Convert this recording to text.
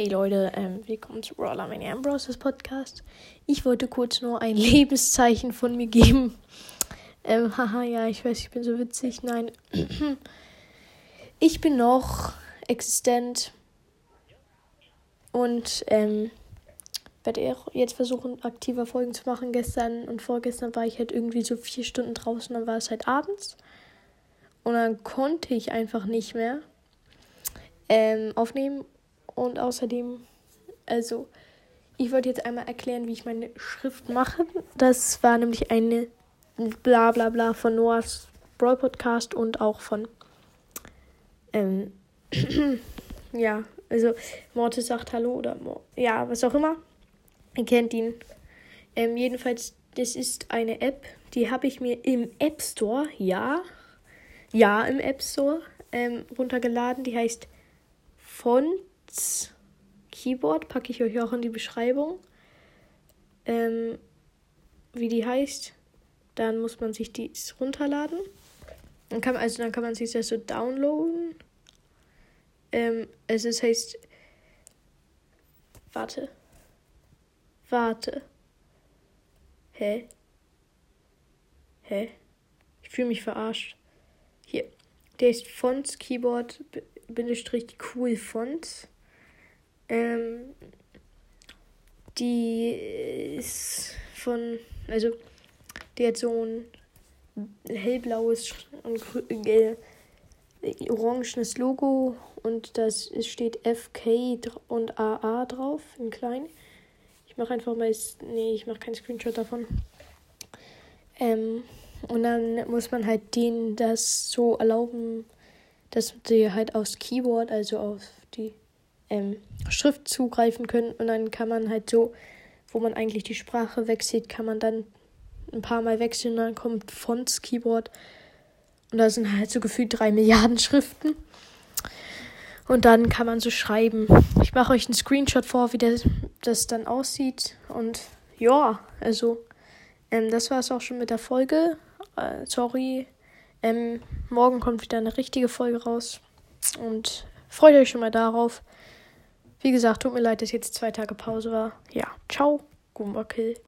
Hey Leute, ähm, willkommen zu Brawler Mania Ambroses Podcast. Ich wollte kurz nur ein Lebenszeichen von mir geben. Ähm, haha, ja, ich weiß, ich bin so witzig. Nein. ich bin noch existent und ähm, werde jetzt versuchen, aktiver Folgen zu machen. Gestern und vorgestern war ich halt irgendwie so vier Stunden draußen, dann war es halt abends. Und dann konnte ich einfach nicht mehr ähm, aufnehmen und außerdem, also, ich wollte jetzt einmal erklären, wie ich meine Schrift mache. Das war nämlich eine bla bla bla von Noahs Brawl Podcast und auch von, ähm, ja, also Mortis sagt Hallo oder Mo ja, was auch immer. Ihr kennt ihn. Ähm, jedenfalls, das ist eine App, die habe ich mir im App Store, ja, ja, im App Store ähm, runtergeladen. Die heißt Font Keyboard, packe ich euch auch in die Beschreibung. Ähm, wie die heißt. Dann muss man sich die runterladen. Dann kann, also dann kann man sich das so downloaden. Ähm, es ist, heißt. Warte. Warte. Hä? Hä? Ich fühle mich verarscht. Hier. Der ist Fonts Keyboard Bindestrich Cool Fonts. Ähm, die ist von, also die hat so ein hellblaues und äh, orangenes Logo und das steht FK und AA drauf in klein. Ich mache einfach mal, nee, ich mache keinen Screenshot davon. Ähm, und dann muss man halt denen das so erlauben, dass sie halt aufs Keyboard, also auf die ähm, Schrift zugreifen können. Und dann kann man halt so, wo man eigentlich die Sprache wechselt, kann man dann ein paar Mal wechseln. Und dann kommt Fonts Keyboard. Und da sind halt so gefühlt drei Milliarden Schriften. Und dann kann man so schreiben. Ich mache euch einen Screenshot vor, wie das, das dann aussieht. Und ja, also, ähm, das war es auch schon mit der Folge. Äh, sorry. Ähm, morgen kommt wieder eine richtige Folge raus. Und freut euch schon mal darauf. Wie gesagt, tut mir leid, dass jetzt zwei Tage Pause war. Ja, ciao, Gumba Kill.